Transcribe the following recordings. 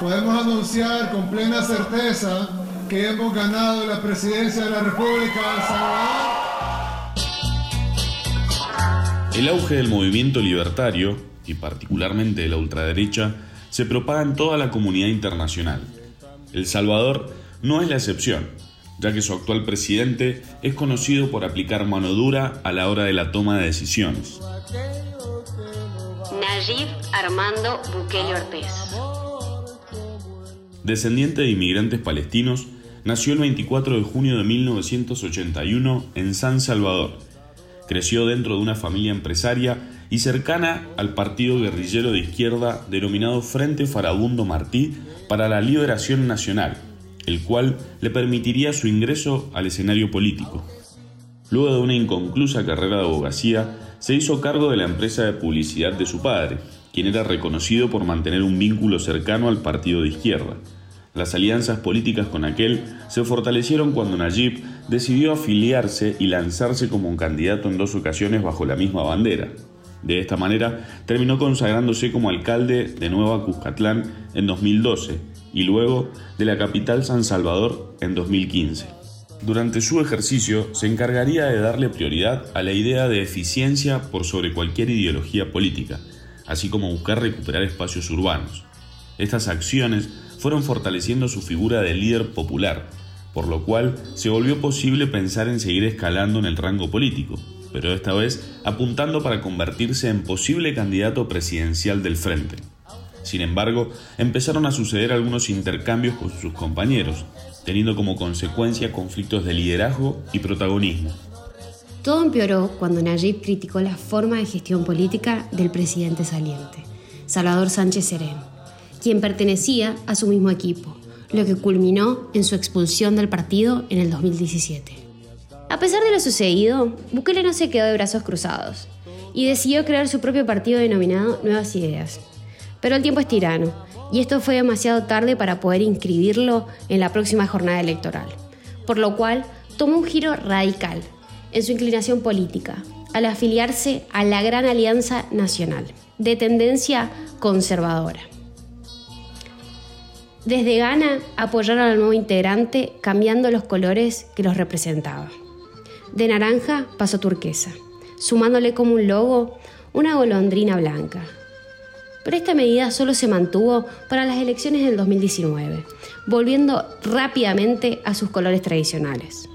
podemos anunciar con plena certeza que hemos ganado la presidencia de la República de El Salvador. El auge del movimiento libertario, y particularmente de la ultraderecha, se propaga en toda la comunidad internacional. El Salvador no es la excepción, ya que su actual presidente es conocido por aplicar mano dura a la hora de la toma de decisiones. Nayib Armando Bukele Ortiz. Descendiente de inmigrantes palestinos, nació el 24 de junio de 1981 en San Salvador. Creció dentro de una familia empresaria y cercana al partido guerrillero de izquierda denominado Frente Farabundo Martí para la Liberación Nacional, el cual le permitiría su ingreso al escenario político. Luego de una inconclusa carrera de abogacía, se hizo cargo de la empresa de publicidad de su padre, quien era reconocido por mantener un vínculo cercano al partido de izquierda. Las alianzas políticas con aquel se fortalecieron cuando Nayib decidió afiliarse y lanzarse como un candidato en dos ocasiones bajo la misma bandera. De esta manera, terminó consagrándose como alcalde de Nueva Cuscatlán en 2012 y luego de la capital San Salvador en 2015. Durante su ejercicio se encargaría de darle prioridad a la idea de eficiencia por sobre cualquier ideología política, así como buscar recuperar espacios urbanos. Estas acciones fueron fortaleciendo su figura de líder popular, por lo cual se volvió posible pensar en seguir escalando en el rango político, pero esta vez apuntando para convertirse en posible candidato presidencial del frente. Sin embargo, empezaron a suceder algunos intercambios con sus compañeros, teniendo como consecuencia conflictos de liderazgo y protagonismo. Todo empeoró cuando Nayib criticó la forma de gestión política del presidente saliente, Salvador Sánchez Serén quien pertenecía a su mismo equipo, lo que culminó en su expulsión del partido en el 2017. A pesar de lo sucedido, Bukele no se quedó de brazos cruzados y decidió crear su propio partido denominado Nuevas Ideas. Pero el tiempo es tirano y esto fue demasiado tarde para poder inscribirlo en la próxima jornada electoral, por lo cual tomó un giro radical en su inclinación política al afiliarse a la Gran Alianza Nacional, de tendencia conservadora. Desde Ghana apoyaron al nuevo integrante cambiando los colores que los representaba. De naranja pasó turquesa, sumándole como un logo una golondrina blanca. Pero esta medida solo se mantuvo para las elecciones del 2019, volviendo rápidamente a sus colores tradicionales.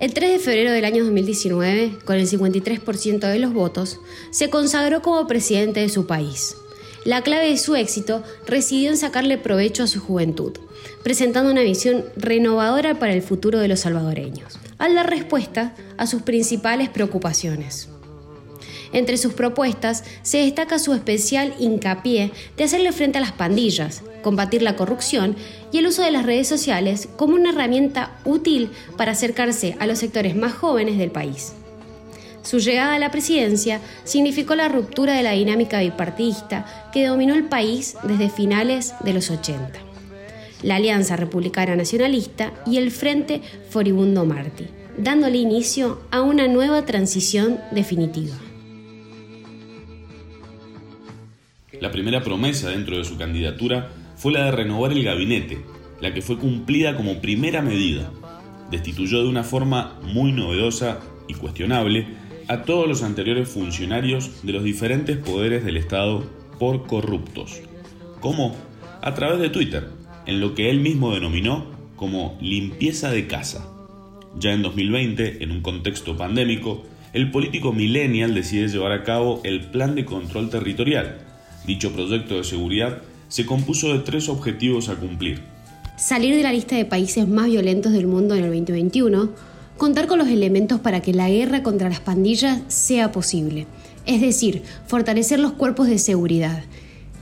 El 3 de febrero del año 2019, con el 53% de los votos, se consagró como presidente de su país, la clave de su éxito residió en sacarle provecho a su juventud, presentando una visión renovadora para el futuro de los salvadoreños, al dar respuesta a sus principales preocupaciones. Entre sus propuestas se destaca su especial hincapié de hacerle frente a las pandillas, combatir la corrupción y el uso de las redes sociales como una herramienta útil para acercarse a los sectores más jóvenes del país. Su llegada a la presidencia significó la ruptura de la dinámica bipartidista que dominó el país desde finales de los 80. La Alianza Republicana Nacionalista y el Frente Foribundo Martí, dándole inicio a una nueva transición definitiva. La primera promesa dentro de su candidatura fue la de renovar el gabinete, la que fue cumplida como primera medida. Destituyó de una forma muy novedosa y cuestionable a todos los anteriores funcionarios de los diferentes poderes del Estado por corruptos. ¿Cómo? A través de Twitter, en lo que él mismo denominó como limpieza de casa. Ya en 2020, en un contexto pandémico, el político millennial decide llevar a cabo el Plan de Control Territorial. Dicho proyecto de seguridad se compuso de tres objetivos a cumplir. Salir de la lista de países más violentos del mundo en el 2021, contar con los elementos para que la guerra contra las pandillas sea posible, es decir, fortalecer los cuerpos de seguridad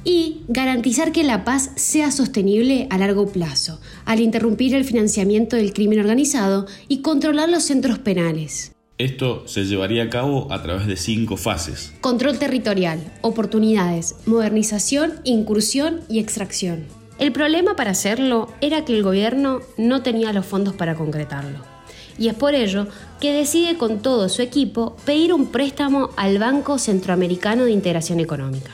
y garantizar que la paz sea sostenible a largo plazo, al interrumpir el financiamiento del crimen organizado y controlar los centros penales. Esto se llevaría a cabo a través de cinco fases. Control territorial, oportunidades, modernización, incursión y extracción. El problema para hacerlo era que el gobierno no tenía los fondos para concretarlo y es por ello que decide con todo su equipo pedir un préstamo al Banco Centroamericano de Integración Económica.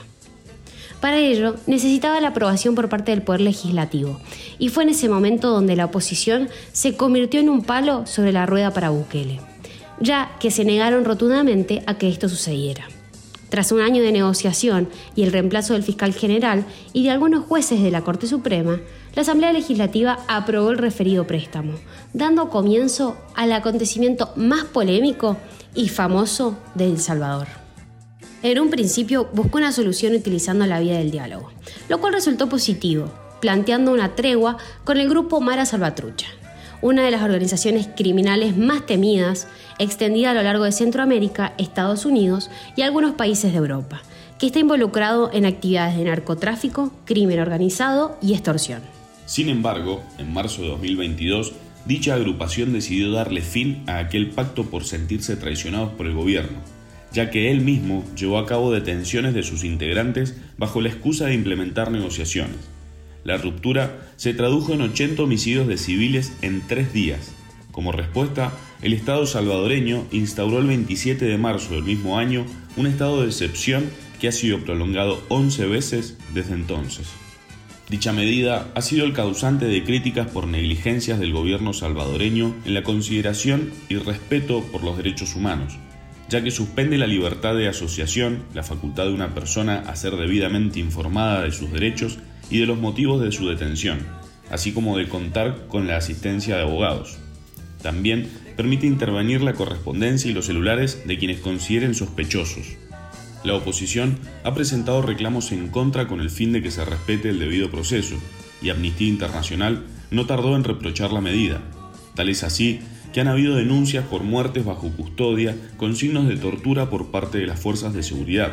Para ello, necesitaba la aprobación por parte del Poder Legislativo, y fue en ese momento donde la oposición se convirtió en un palo sobre la rueda para Bukele, ya que se negaron rotundamente a que esto sucediera. Tras un año de negociación y el reemplazo del fiscal general y de algunos jueces de la Corte Suprema, la Asamblea Legislativa aprobó el referido préstamo, dando comienzo al acontecimiento más polémico y famoso de El Salvador. En un principio buscó una solución utilizando la vía del diálogo, lo cual resultó positivo, planteando una tregua con el grupo Mara Salvatrucha, una de las organizaciones criminales más temidas, extendida a lo largo de Centroamérica, Estados Unidos y algunos países de Europa, que está involucrado en actividades de narcotráfico, crimen organizado y extorsión. Sin embargo, en marzo de 2022, dicha agrupación decidió darle fin a aquel pacto por sentirse traicionados por el gobierno ya que él mismo llevó a cabo detenciones de sus integrantes bajo la excusa de implementar negociaciones. La ruptura se tradujo en 80 homicidios de civiles en tres días. Como respuesta, el Estado salvadoreño instauró el 27 de marzo del mismo año un estado de excepción que ha sido prolongado 11 veces desde entonces. Dicha medida ha sido el causante de críticas por negligencias del gobierno salvadoreño en la consideración y respeto por los derechos humanos, ya que suspende la libertad de asociación, la facultad de una persona a ser debidamente informada de sus derechos y de los motivos de su detención, así como de contar con la asistencia de abogados. También permite intervenir la correspondencia y los celulares de quienes consideren sospechosos. La oposición ha presentado reclamos en contra con el fin de que se respete el debido proceso, y Amnistía Internacional no tardó en reprochar la medida. Tal es así que han habido denuncias por muertes bajo custodia con signos de tortura por parte de las fuerzas de seguridad,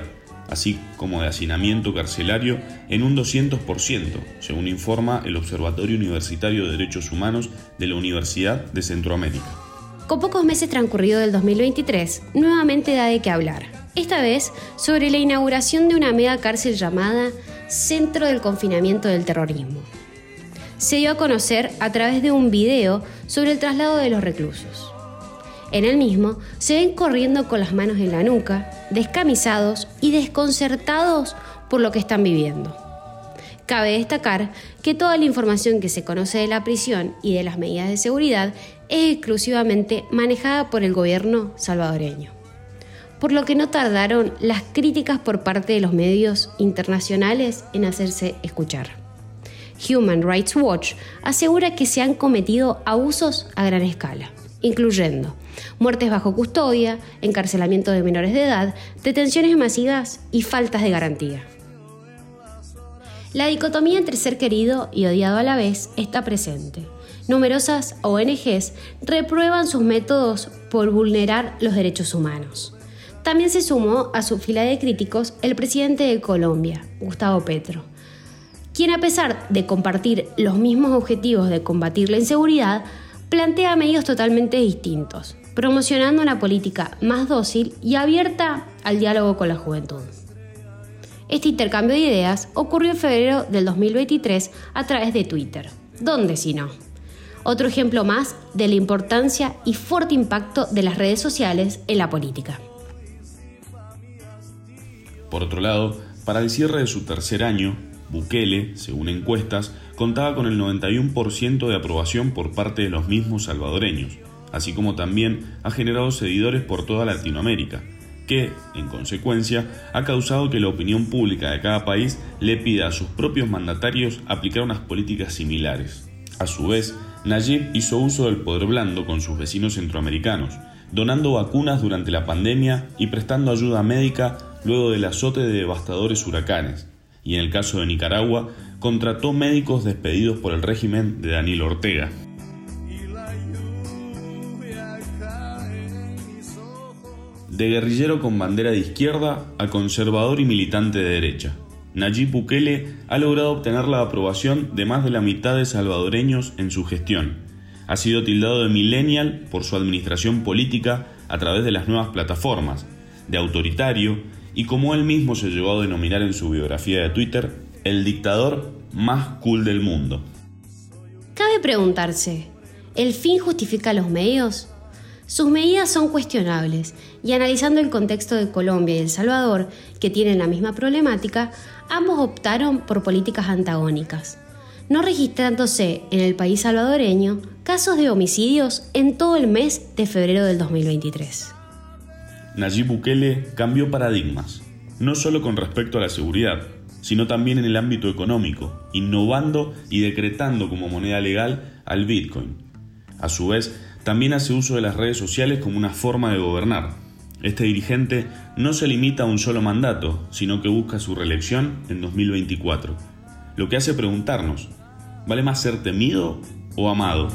así como de hacinamiento carcelario en un 200%, según informa el Observatorio Universitario de Derechos Humanos de la Universidad de Centroamérica. Con pocos meses transcurridos del 2023, nuevamente da de qué hablar. Esta vez sobre la inauguración de una mega cárcel llamada Centro del Confinamiento del Terrorismo se dio a conocer a través de un video sobre el traslado de los reclusos. En el mismo se ven corriendo con las manos en la nuca, descamisados y desconcertados por lo que están viviendo. Cabe destacar que toda la información que se conoce de la prisión y de las medidas de seguridad es exclusivamente manejada por el gobierno salvadoreño, por lo que no tardaron las críticas por parte de los medios internacionales en hacerse escuchar. Human Rights Watch asegura que se han cometido abusos a gran escala, incluyendo muertes bajo custodia, encarcelamiento de menores de edad, detenciones masivas y faltas de garantía. La dicotomía entre ser querido y odiado a la vez está presente. Numerosas ONGs reprueban sus métodos por vulnerar los derechos humanos. También se sumó a su fila de críticos el presidente de Colombia, Gustavo Petro, quien a pesar de compartir los mismos objetivos de combatir la inseguridad, plantea medios totalmente distintos, promocionando una política más dócil y abierta al diálogo con la juventud. Este intercambio de ideas ocurrió en febrero del 2023 a través de Twitter. ¿Dónde si no? Otro ejemplo más de la importancia y fuerte impacto de las redes sociales en la política. Por otro lado, para el cierre de su tercer año, Bukele, según encuestas, contaba con el 91% de aprobación por parte de los mismos salvadoreños, así como también ha generado seguidores por toda Latinoamérica, que, en consecuencia, ha causado que la opinión pública de cada país le pida a sus propios mandatarios aplicar unas políticas similares. A su vez, Nayib hizo uso del poder blando con sus vecinos centroamericanos, donando vacunas durante la pandemia y prestando ayuda médica luego del azote de devastadores huracanes, y en el caso de Nicaragua, contrató médicos despedidos por el régimen de Daniel Ortega. De guerrillero con bandera de izquierda a conservador y militante de derecha, Nayib Bukele ha logrado obtener la aprobación de más de la mitad de salvadoreños en su gestión. Ha sido tildado de millennial por su administración política a través de las nuevas plataformas, de autoritario y como él mismo se llegó a denominar en su biografía de Twitter, el dictador más cool del mundo. Cabe preguntarse, ¿el fin justifica los medios? Sus medidas son cuestionables y analizando el contexto de Colombia y El Salvador, que tienen la misma problemática, ambos optaron por políticas antagónicas, no registrándose en el país salvadoreño casos de homicidios en todo el mes de febrero del 2023. Nayib Bukele cambió paradigmas, no solo con respecto a la seguridad, sino también en el ámbito económico, innovando y decretando como moneda legal al Bitcoin. A su vez, también hace uso de las redes sociales como una forma de gobernar. Este dirigente no se limita a un solo mandato, sino que busca su reelección en 2024. Lo que hace preguntarnos, ¿vale más ser temido o amado?